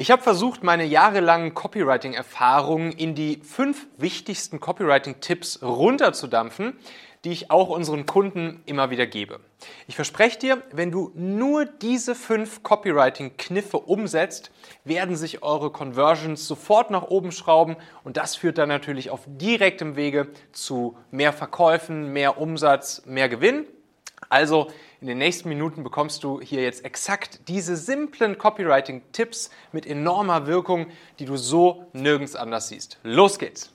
Ich habe versucht, meine jahrelangen Copywriting-Erfahrungen in die fünf wichtigsten Copywriting-Tipps runterzudampfen, die ich auch unseren Kunden immer wieder gebe. Ich verspreche dir, wenn du nur diese fünf Copywriting-Kniffe umsetzt, werden sich eure Conversions sofort nach oben schrauben und das führt dann natürlich auf direktem Wege zu mehr Verkäufen, mehr Umsatz, mehr Gewinn. Also in den nächsten Minuten bekommst du hier jetzt exakt diese simplen Copywriting-Tipps mit enormer Wirkung, die du so nirgends anders siehst. Los geht's!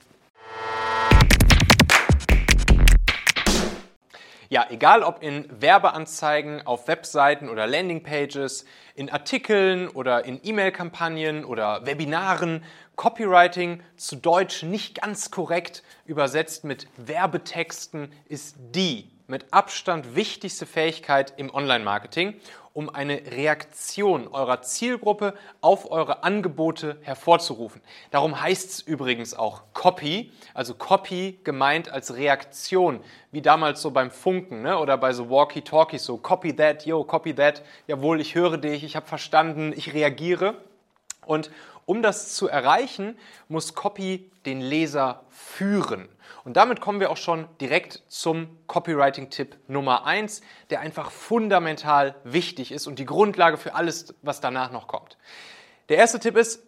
Ja, egal ob in Werbeanzeigen, auf Webseiten oder Landingpages, in Artikeln oder in E-Mail-Kampagnen oder Webinaren, Copywriting zu Deutsch nicht ganz korrekt übersetzt mit Werbetexten ist die mit Abstand wichtigste Fähigkeit im Online-Marketing, um eine Reaktion eurer Zielgruppe auf eure Angebote hervorzurufen. Darum heißt es übrigens auch Copy, also Copy gemeint als Reaktion, wie damals so beim Funken ne? oder bei so Walkie-Talkies, so Copy that, yo, copy that, jawohl, ich höre dich, ich habe verstanden, ich reagiere. Und um das zu erreichen, muss Copy den Leser führen. Und damit kommen wir auch schon direkt zum Copywriting-Tipp Nummer 1, der einfach fundamental wichtig ist und die Grundlage für alles, was danach noch kommt. Der erste Tipp ist,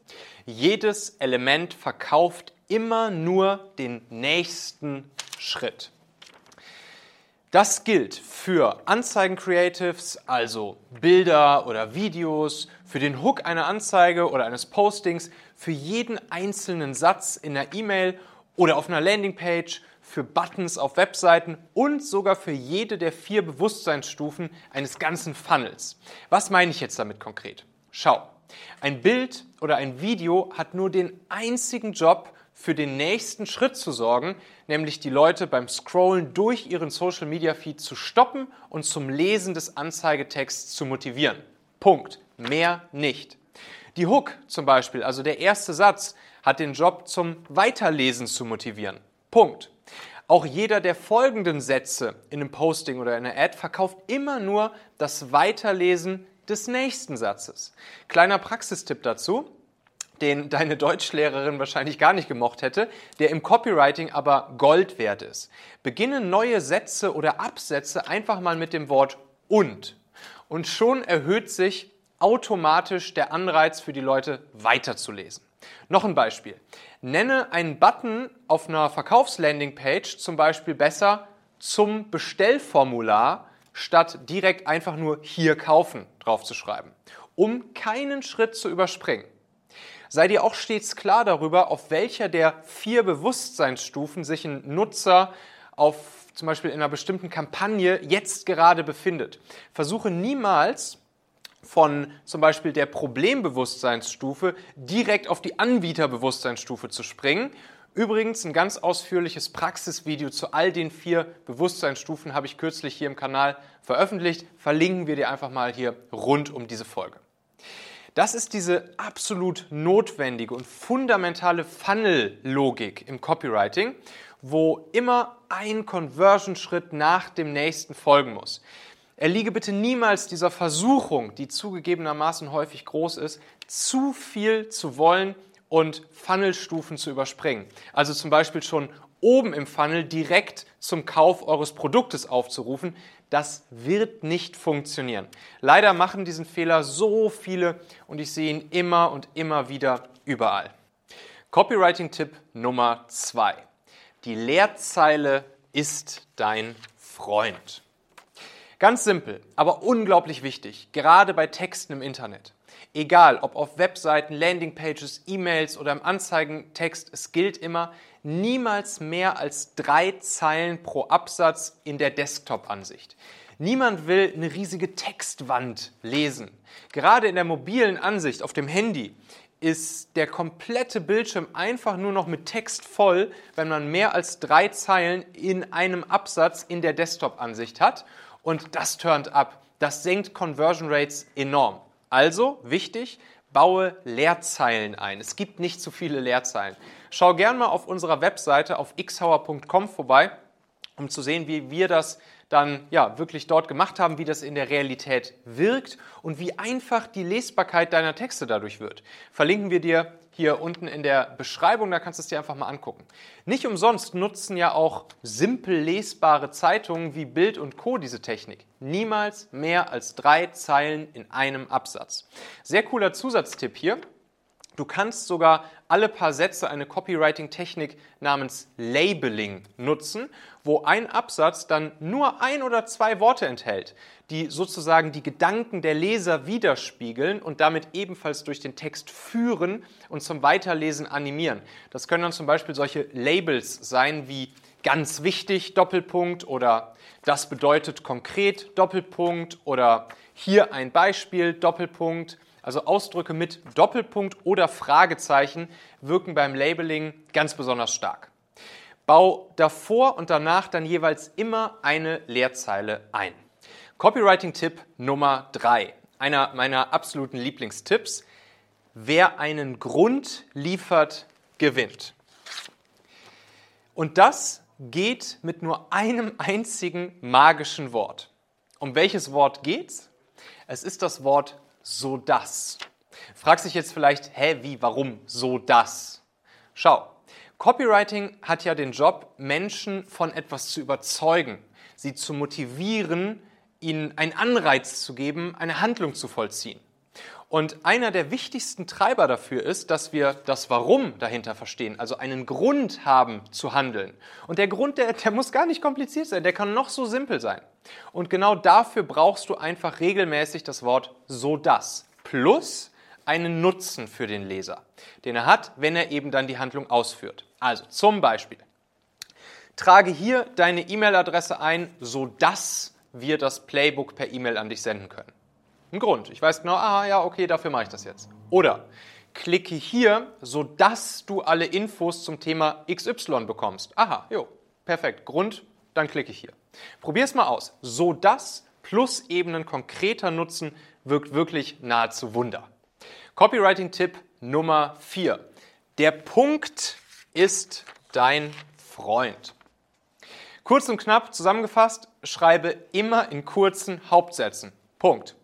jedes Element verkauft immer nur den nächsten Schritt. Das gilt für Anzeigen-Creatives, also Bilder oder Videos, für den Hook einer Anzeige oder eines Postings, für jeden einzelnen Satz in der E-Mail oder auf einer Landingpage, für Buttons auf Webseiten und sogar für jede der vier Bewusstseinsstufen eines ganzen Funnels. Was meine ich jetzt damit konkret? Schau, ein Bild oder ein Video hat nur den einzigen Job, für den nächsten Schritt zu sorgen, nämlich die Leute beim Scrollen durch ihren Social Media Feed zu stoppen und zum Lesen des Anzeigetexts zu motivieren. Punkt. Mehr nicht. Die Hook zum Beispiel, also der erste Satz, hat den Job zum Weiterlesen zu motivieren. Punkt. Auch jeder der folgenden Sätze in einem Posting oder in einer Ad verkauft immer nur das Weiterlesen des nächsten Satzes. Kleiner Praxistipp dazu den deine Deutschlehrerin wahrscheinlich gar nicht gemocht hätte, der im Copywriting aber Gold wert ist. Beginne neue Sätze oder Absätze einfach mal mit dem Wort und. Und schon erhöht sich automatisch der Anreiz für die Leute weiterzulesen. Noch ein Beispiel. Nenne einen Button auf einer Verkaufslandingpage zum Beispiel besser zum Bestellformular, statt direkt einfach nur hier kaufen draufzuschreiben, um keinen Schritt zu überspringen. Sei dir auch stets klar darüber, auf welcher der vier Bewusstseinsstufen sich ein Nutzer auf zum Beispiel in einer bestimmten Kampagne jetzt gerade befindet. Versuche niemals von zum Beispiel der Problembewusstseinsstufe direkt auf die Anbieterbewusstseinsstufe zu springen. Übrigens ein ganz ausführliches Praxisvideo zu all den vier Bewusstseinsstufen habe ich kürzlich hier im Kanal veröffentlicht. Verlinken wir dir einfach mal hier rund um diese Folge. Das ist diese absolut notwendige und fundamentale Funnel-Logik im Copywriting, wo immer ein Conversion-Schritt nach dem nächsten folgen muss. Erliege bitte niemals dieser Versuchung, die zugegebenermaßen häufig groß ist, zu viel zu wollen und Funnelstufen zu überspringen. Also zum Beispiel schon oben im Funnel direkt zum Kauf eures Produktes aufzurufen, das wird nicht funktionieren. Leider machen diesen Fehler so viele und ich sehe ihn immer und immer wieder überall. Copywriting-Tipp Nummer zwei: Die Leerzeile ist dein Freund. Ganz simpel, aber unglaublich wichtig, gerade bei Texten im Internet. Egal, ob auf Webseiten, Landingpages, E-Mails oder im Anzeigentext, es gilt immer, niemals mehr als drei Zeilen pro Absatz in der Desktop-Ansicht. Niemand will eine riesige Textwand lesen. Gerade in der mobilen Ansicht auf dem Handy ist der komplette Bildschirm einfach nur noch mit Text voll, wenn man mehr als drei Zeilen in einem Absatz in der Desktop-Ansicht hat. Und das turnt ab. Das senkt Conversion Rates enorm. Also wichtig, baue Leerzeilen ein. Es gibt nicht zu viele Leerzeilen. Schau gern mal auf unserer Webseite auf xhauer.com vorbei um zu sehen, wie wir das dann ja wirklich dort gemacht haben, wie das in der Realität wirkt und wie einfach die Lesbarkeit deiner Texte dadurch wird. Verlinken wir dir hier unten in der Beschreibung, da kannst du es dir einfach mal angucken. Nicht umsonst nutzen ja auch simpel lesbare Zeitungen wie Bild und Co. diese Technik. Niemals mehr als drei Zeilen in einem Absatz. Sehr cooler Zusatztipp hier. Du kannst sogar alle paar Sätze eine Copywriting-Technik namens Labeling nutzen, wo ein Absatz dann nur ein oder zwei Worte enthält, die sozusagen die Gedanken der Leser widerspiegeln und damit ebenfalls durch den Text führen und zum Weiterlesen animieren. Das können dann zum Beispiel solche Labels sein wie ganz wichtig Doppelpunkt oder das bedeutet konkret Doppelpunkt oder hier ein Beispiel Doppelpunkt also Ausdrücke mit Doppelpunkt oder Fragezeichen wirken beim Labeling ganz besonders stark. Bau davor und danach dann jeweils immer eine Leerzeile ein. Copywriting-Tipp Nummer 3. Einer meiner absoluten Lieblingstipps. Wer einen Grund liefert, gewinnt. Und das geht mit nur einem einzigen magischen Wort. Um welches Wort geht's? Es ist das Wort so das. Fragt sich jetzt vielleicht, hä, wie, warum so das? Schau, Copywriting hat ja den Job, Menschen von etwas zu überzeugen, sie zu motivieren, ihnen einen Anreiz zu geben, eine Handlung zu vollziehen. Und einer der wichtigsten Treiber dafür ist, dass wir das Warum dahinter verstehen, also einen Grund haben zu handeln. Und der Grund, der, der muss gar nicht kompliziert sein, der kann noch so simpel sein. Und genau dafür brauchst du einfach regelmäßig das Wort so das plus einen Nutzen für den Leser, den er hat, wenn er eben dann die Handlung ausführt. Also zum Beispiel, trage hier deine E-Mail-Adresse ein, sodass wir das Playbook per E-Mail an dich senden können. Ein Grund. Ich weiß genau, aha, ja, okay, dafür mache ich das jetzt. Oder klicke hier, sodass du alle Infos zum Thema XY bekommst. Aha, jo, perfekt. Grund, dann klicke ich hier. Probier es mal aus. Sodass plus eben ein konkreter Nutzen wirkt wirklich nahezu Wunder. Copywriting-Tipp Nummer 4. Der Punkt ist dein Freund. Kurz und knapp zusammengefasst, schreibe immer in kurzen Hauptsätzen. Punkt.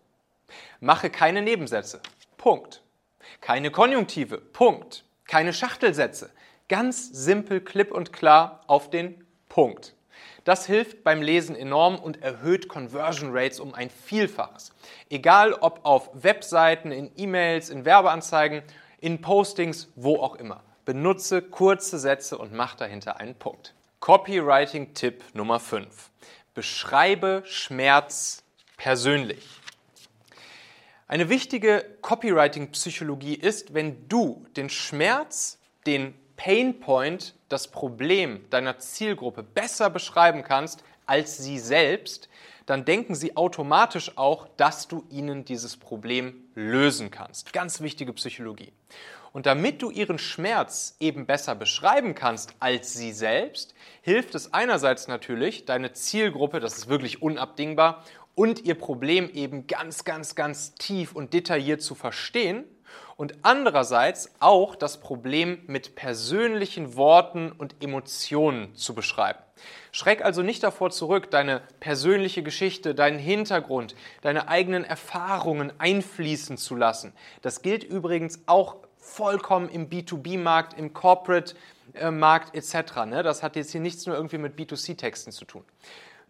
Mache keine Nebensätze. Punkt. Keine Konjunktive. Punkt. Keine Schachtelsätze. Ganz simpel, klipp und klar auf den Punkt. Das hilft beim Lesen enorm und erhöht Conversion Rates um ein Vielfaches. Egal ob auf Webseiten, in E-Mails, in Werbeanzeigen, in Postings, wo auch immer. Benutze kurze Sätze und mach dahinter einen Punkt. Copywriting-Tipp Nummer 5. Beschreibe Schmerz persönlich. Eine wichtige Copywriting-Psychologie ist, wenn du den Schmerz, den Painpoint, das Problem deiner Zielgruppe besser beschreiben kannst als sie selbst, dann denken sie automatisch auch, dass du ihnen dieses Problem lösen kannst. Ganz wichtige Psychologie. Und damit du ihren Schmerz eben besser beschreiben kannst als sie selbst, hilft es einerseits natürlich, deine Zielgruppe, das ist wirklich unabdingbar, und ihr Problem eben ganz, ganz, ganz tief und detailliert zu verstehen und andererseits auch das Problem mit persönlichen Worten und Emotionen zu beschreiben. Schreck also nicht davor zurück, deine persönliche Geschichte, deinen Hintergrund, deine eigenen Erfahrungen einfließen zu lassen. Das gilt übrigens auch vollkommen im B2B-Markt, im Corporate-Markt etc. Ne? Das hat jetzt hier nichts nur irgendwie mit B2C-Texten zu tun.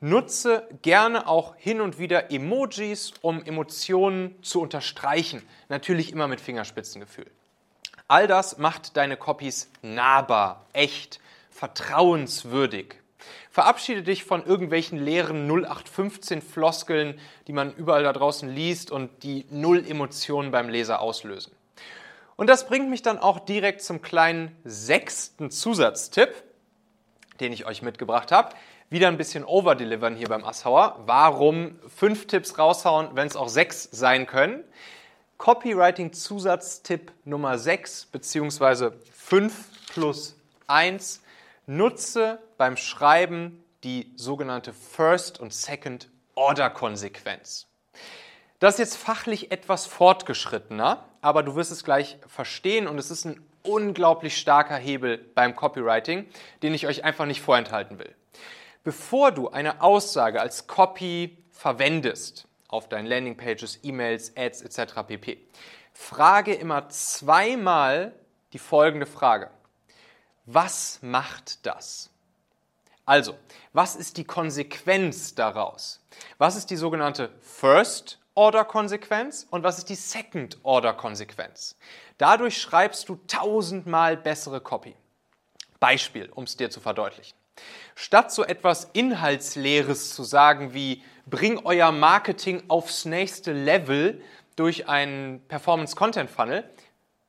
Nutze gerne auch hin und wieder Emojis, um Emotionen zu unterstreichen. Natürlich immer mit Fingerspitzengefühl. All das macht deine Copies nahbar, echt, vertrauenswürdig. Verabschiede dich von irgendwelchen leeren 0815 Floskeln, die man überall da draußen liest und die null Emotionen beim Leser auslösen. Und das bringt mich dann auch direkt zum kleinen sechsten Zusatztipp, den ich euch mitgebracht habe wieder ein bisschen overdelivern hier beim Asshauer. Warum fünf Tipps raushauen, wenn es auch sechs sein können? Copywriting-Zusatztipp Nummer 6 bzw. 5 plus 1. Nutze beim Schreiben die sogenannte First- und Second-Order-Konsequenz. Das ist jetzt fachlich etwas fortgeschrittener, aber du wirst es gleich verstehen und es ist ein unglaublich starker Hebel beim Copywriting, den ich euch einfach nicht vorenthalten will. Bevor du eine Aussage als Copy verwendest auf deinen Landingpages, E-Mails, Ads etc. pp, frage immer zweimal die folgende Frage. Was macht das? Also, was ist die Konsequenz daraus? Was ist die sogenannte First Order Konsequenz und was ist die Second Order Konsequenz? Dadurch schreibst du tausendmal bessere Copy. Beispiel, um es dir zu verdeutlichen. Statt so etwas Inhaltsleeres zu sagen wie bring euer Marketing aufs nächste Level durch einen Performance Content Funnel,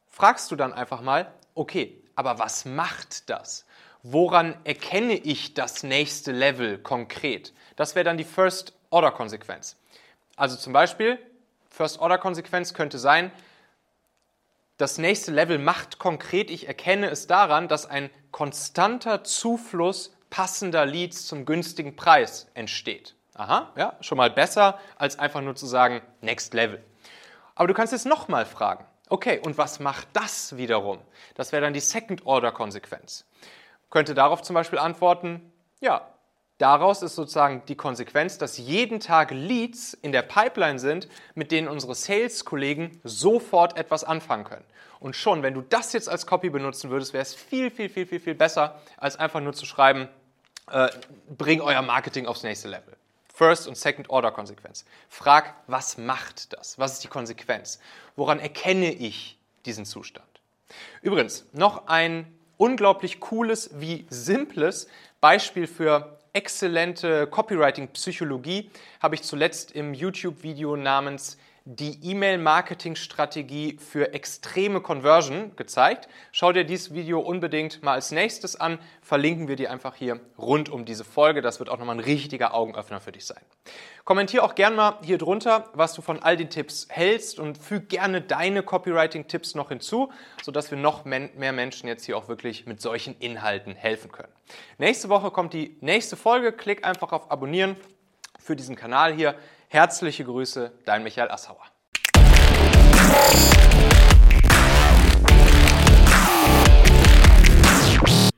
fragst du dann einfach mal, okay, aber was macht das? Woran erkenne ich das nächste Level konkret? Das wäre dann die First Order Konsequenz. Also zum Beispiel, First Order Konsequenz könnte sein, das nächste Level macht konkret, ich erkenne es daran, dass ein konstanter Zufluss passender Leads zum günstigen Preis entsteht. Aha, ja, schon mal besser, als einfach nur zu sagen, Next Level. Aber du kannst jetzt nochmal fragen, okay, und was macht das wiederum? Das wäre dann die Second-Order-Konsequenz. Könnte darauf zum Beispiel antworten, ja, daraus ist sozusagen die Konsequenz, dass jeden Tag Leads in der Pipeline sind, mit denen unsere Sales-Kollegen sofort etwas anfangen können. Und schon, wenn du das jetzt als Copy benutzen würdest, wäre es viel, viel, viel, viel, viel besser, als einfach nur zu schreiben, äh, bring euer Marketing aufs nächste Level. First- und Second-Order-Konsequenz. Frag, was macht das? Was ist die Konsequenz? Woran erkenne ich diesen Zustand? Übrigens, noch ein unglaublich cooles wie simples Beispiel für exzellente Copywriting-Psychologie habe ich zuletzt im YouTube-Video namens die E-Mail-Marketing-Strategie für extreme Conversion gezeigt. Schau dir dieses Video unbedingt mal als nächstes an. Verlinken wir dir einfach hier rund um diese Folge. Das wird auch nochmal ein richtiger Augenöffner für dich sein. Kommentier auch gerne mal hier drunter, was du von all den Tipps hältst und füg gerne deine Copywriting-Tipps noch hinzu, sodass wir noch mehr Menschen jetzt hier auch wirklich mit solchen Inhalten helfen können. Nächste Woche kommt die nächste Folge. Klick einfach auf Abonnieren für diesen Kanal hier. Herzliche Grüße, dein Michael Assauer.